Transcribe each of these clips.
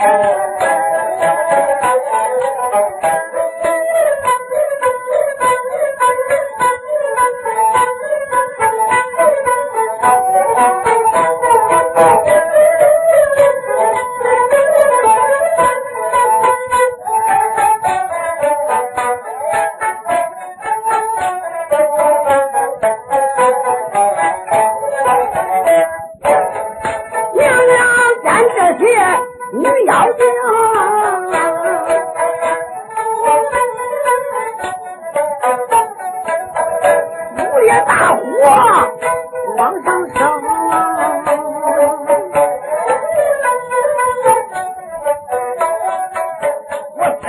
É...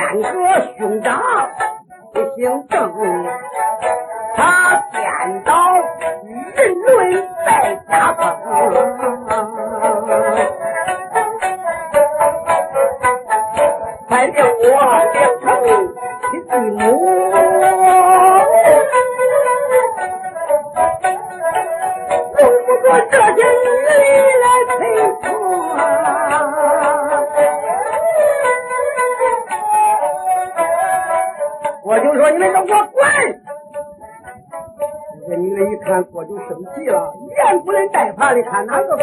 三个兄长，姓郑，他剪刀。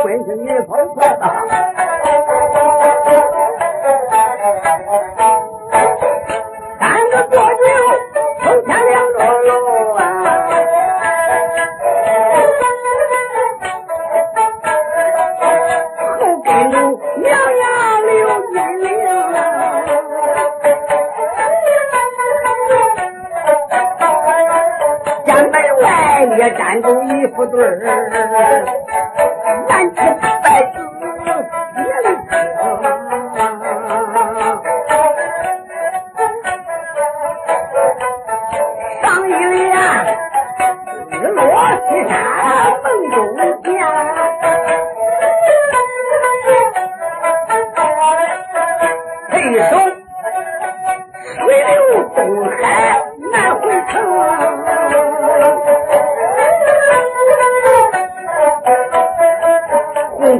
为你。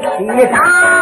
起上。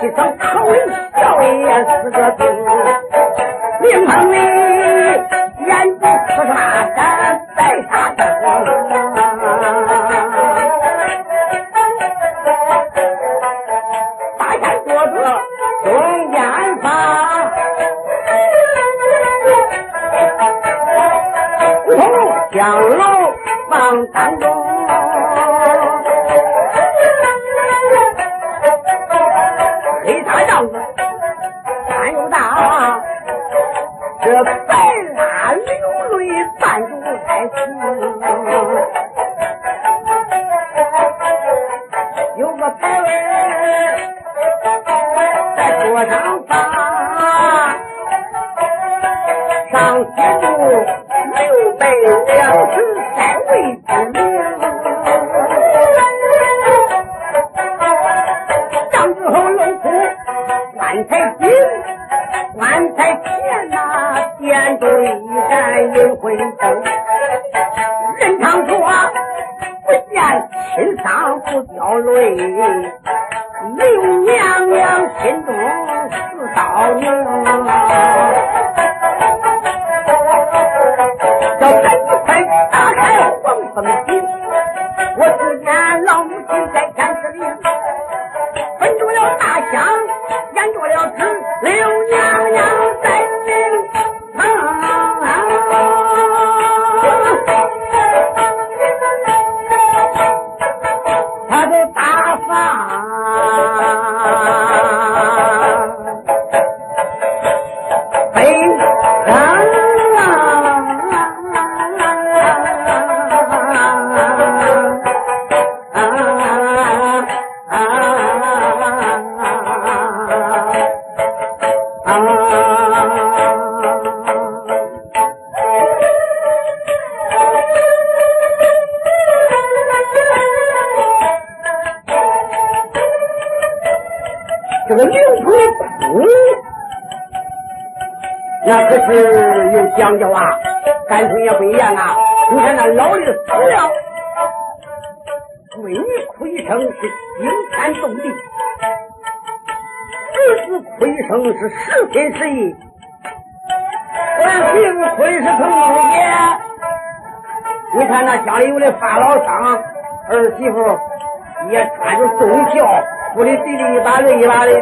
一张口令，叫也四个字，命令你眼睛是啥山，白啥山。上写着刘备两字感情也不一样啊你看那老的死了闺女哭一声是惊天动地儿子哭一声是十分十一儿媳妇哭一声是也。你看那家里有的发牢骚儿媳妇也穿着重孝哭的滴涕一把泪一把的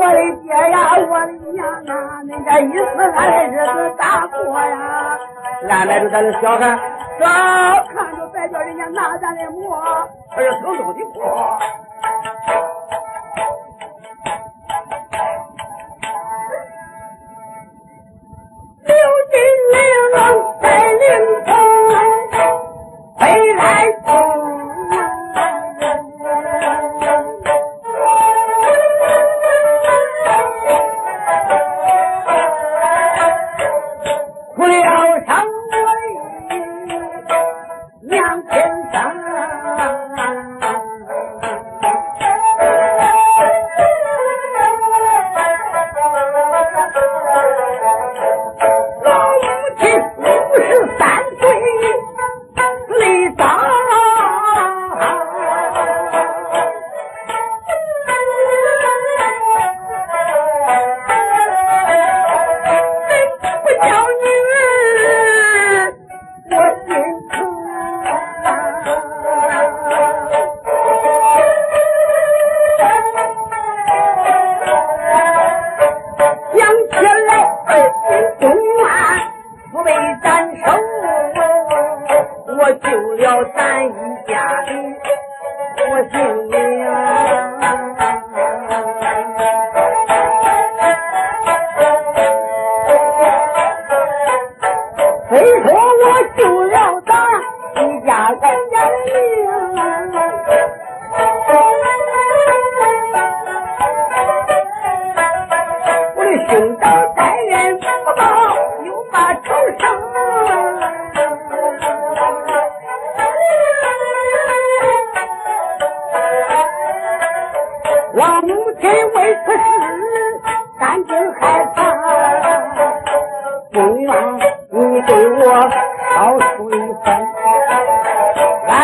我的爹呀，我的娘啊，恁这一死，俺的日子咋过呀？俺来着咱的小孩，哥看着白叫人家拿咱的馍，还是偷得的。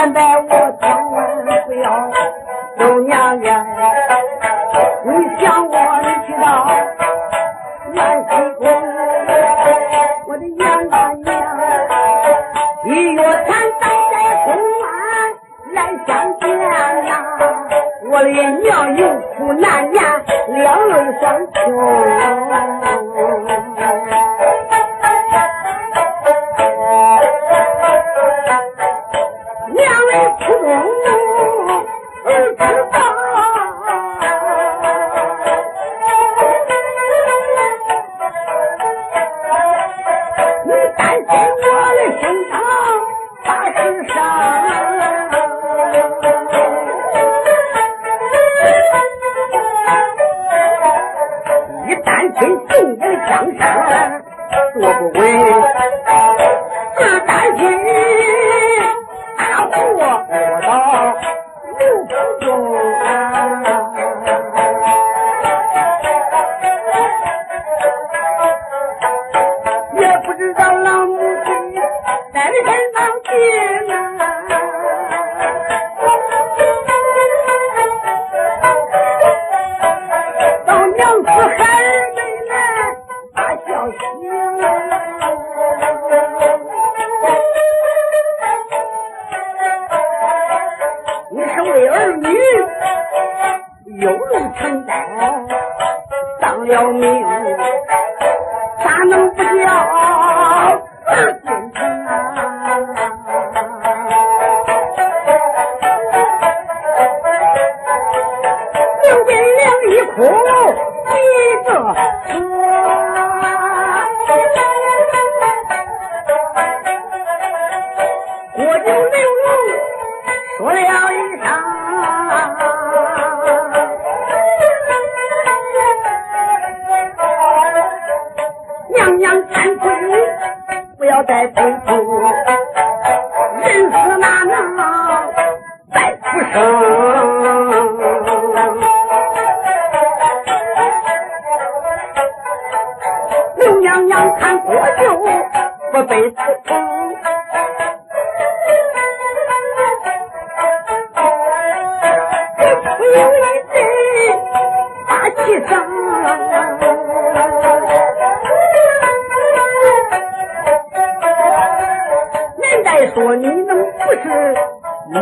and that 江山坐不稳。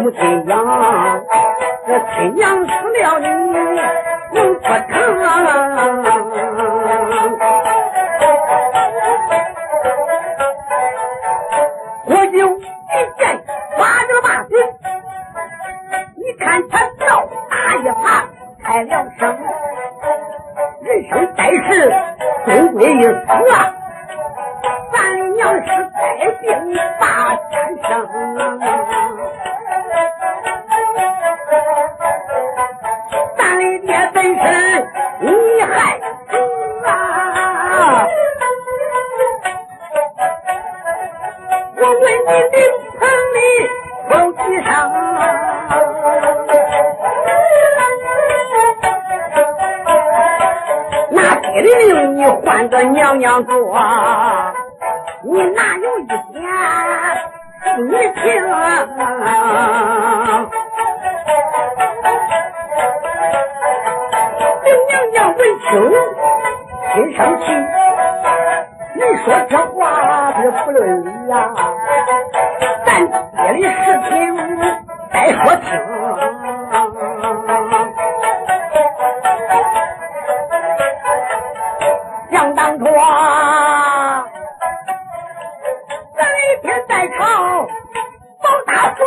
母亲养？这亲娘想当初啊，咱那天在朝保大宋，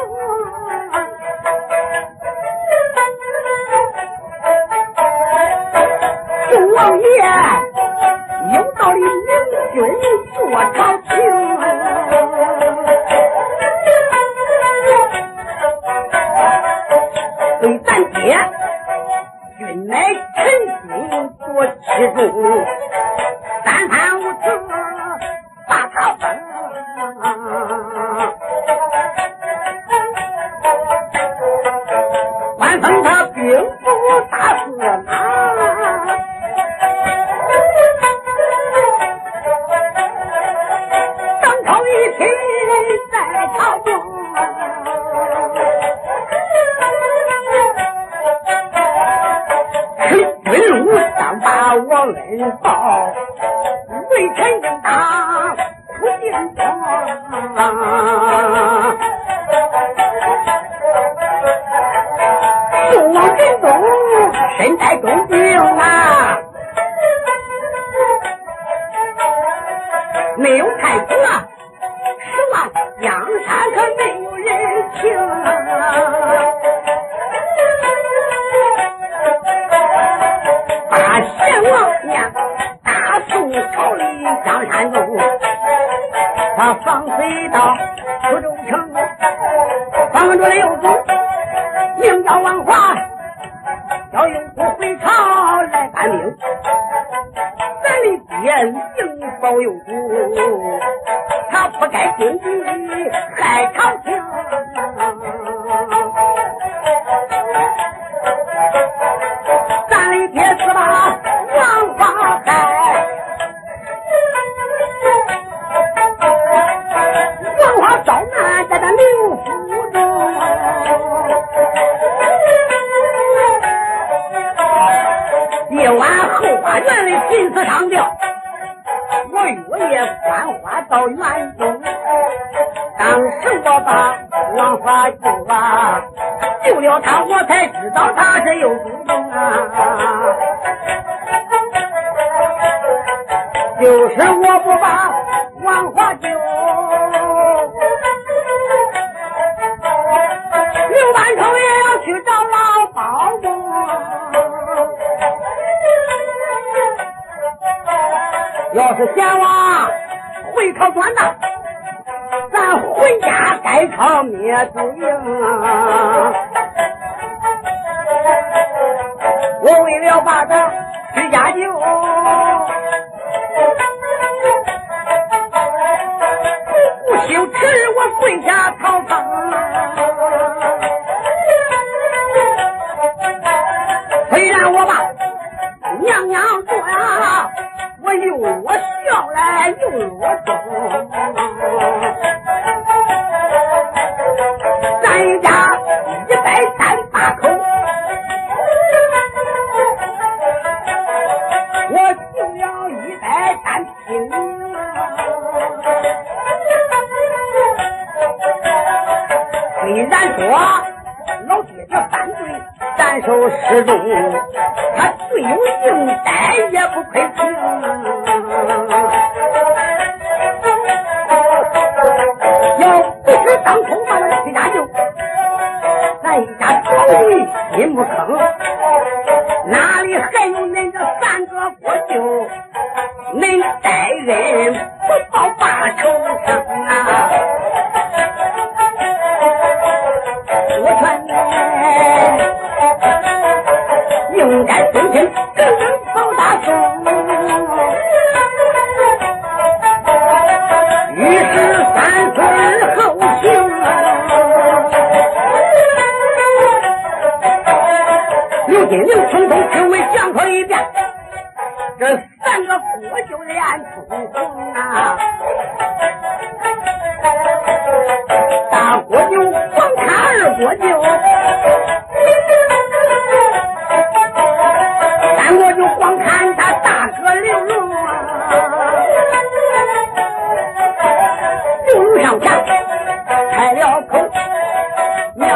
宋王爷。有道理，明君做朝你亲人在朝中，是军路上把我恩报，着六祖，名叫王华，叫六祖回朝来搬兵。咱的爹应保佑主，他不该心急害朝廷。临死上吊，我月夜观花到园中。当时我把王法救啊，救了他，我才知道他是有祖宗啊。就是我不把王华救，家改朝灭祖营！我为了把他居家救，不羞耻，我跪下讨封。虽然我把娘娘做呀，我又我笑来又我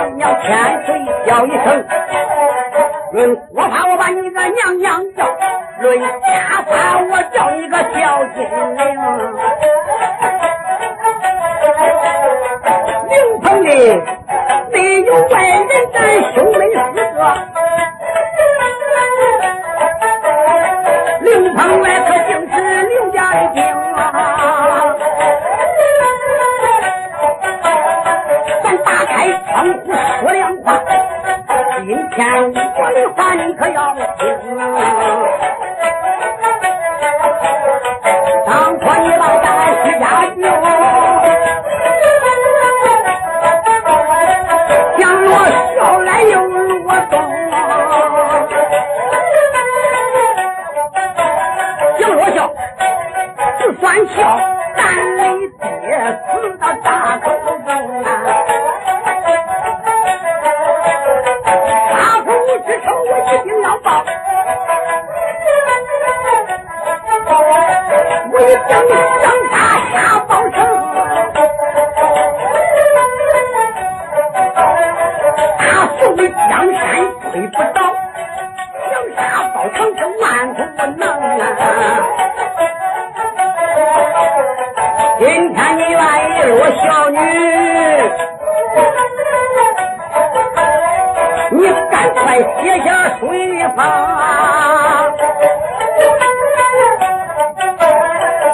娘娘千岁叫一声。论国法，我把你个娘娘叫；论家法，我叫你个小精灵。灵棚里没有外人，咱兄妹四个。灵棚外天我的话你可要听，当初你把咱徐家救，讲我笑来又我动，讲我笑，就算笑，咱的爹死到大口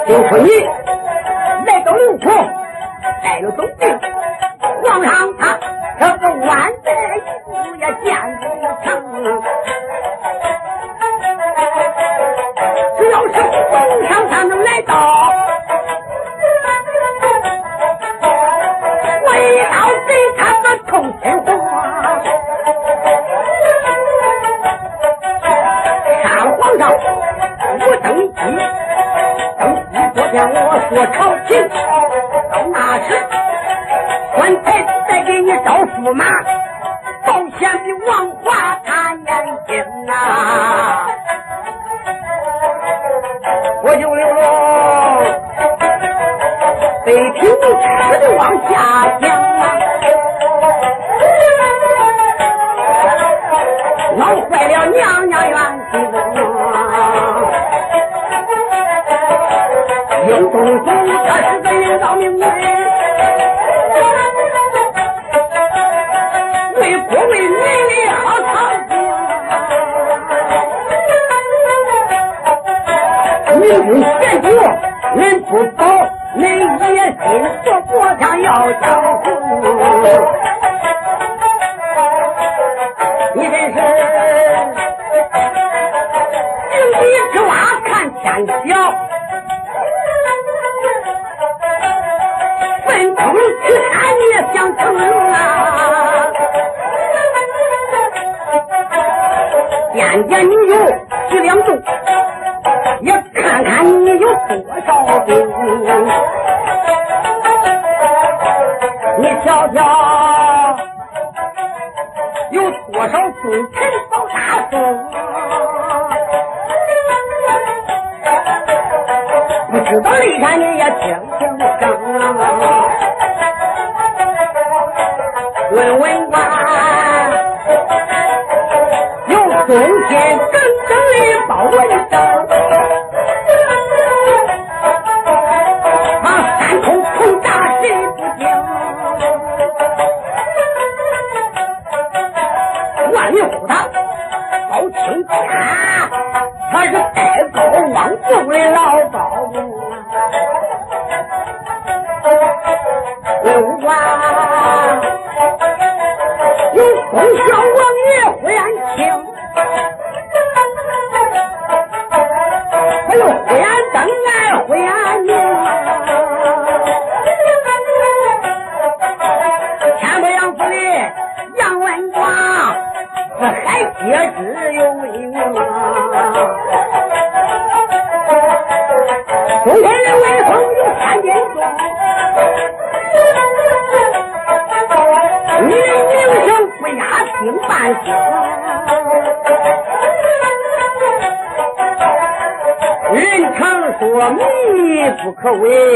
就说你来到刘府，带了东兵，皇上他这个万代也见不成。我说朝廷，到那时官才再给你招驸马，保险比王华他年轻呐。我就刘龙北平吃的往下降啊，闹坏了个人造命人，为国为民的好操心。民军贤主，人不保，人野心做国家要江湖。你真是井底之蛙看天晓。见见你有几两重，也看看你有多少兵。你瞧瞧有，多少忠臣保大宋，不知道擂山你也听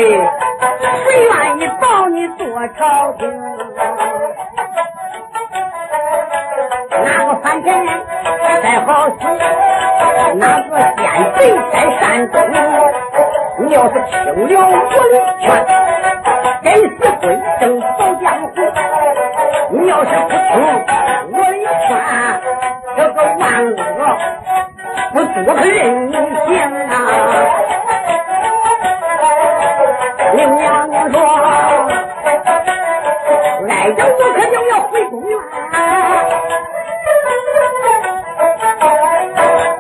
谁愿意保你做朝廷？哪个反臣再好使，哪个奸贼再善终，你要是听了我的劝，真是归正保江湖。你要是不听我的劝，这个万恶不多可任性啊！来着我可就要回宫院。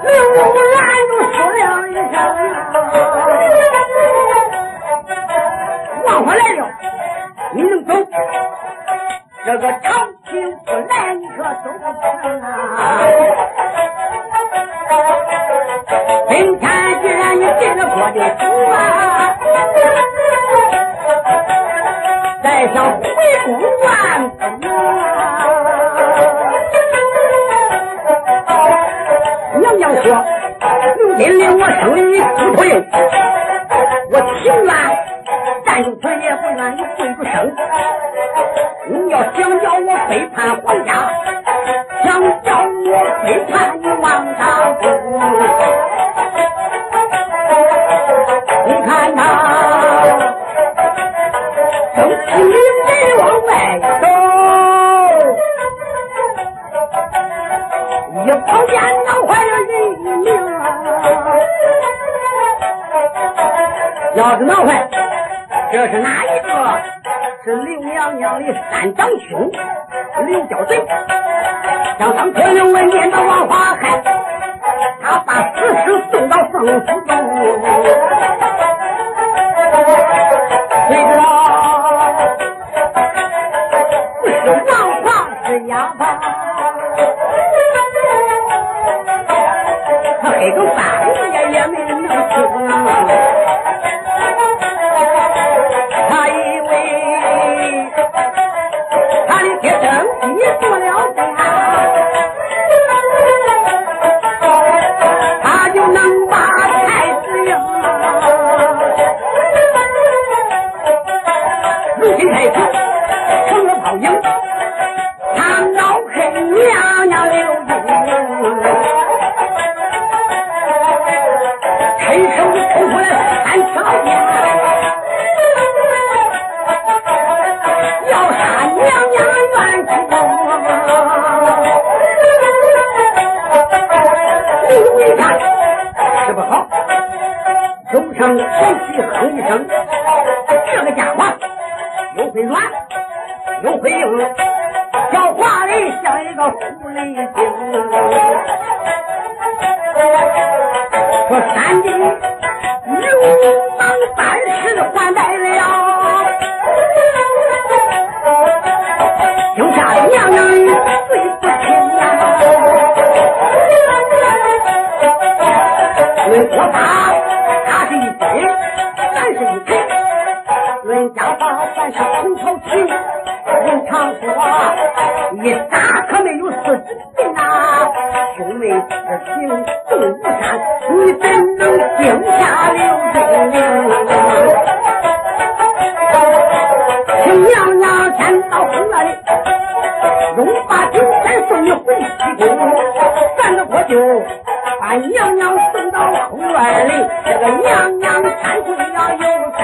刘兰就说了一声：“王华来了，你能走？”这个朝廷不来，你可走不成啊！今天既然你进了我的府啊，再想回宫万不能。娘娘说：“如今令我生于不退，我情愿站住腿也不愿意跪住生。”你要想叫我背叛皇家，想叫我背叛你王大夫，朝鲜闹坏了人命。要是闹坏，这是哪一个？是刘娘娘的三长兄刘教贼，想当初刘文念的王华海，他把死尸送到凤府中，论国法，他是一军，咱是一臣；论家法，咱是同朝廷。人常说，一打可没有四子。兄妹是行动不善，你怎能惊吓刘金玲？请娘娘先到后院里，用把酒先送你回西宫，咱这我就把娘娘，娘娘搀扶了有。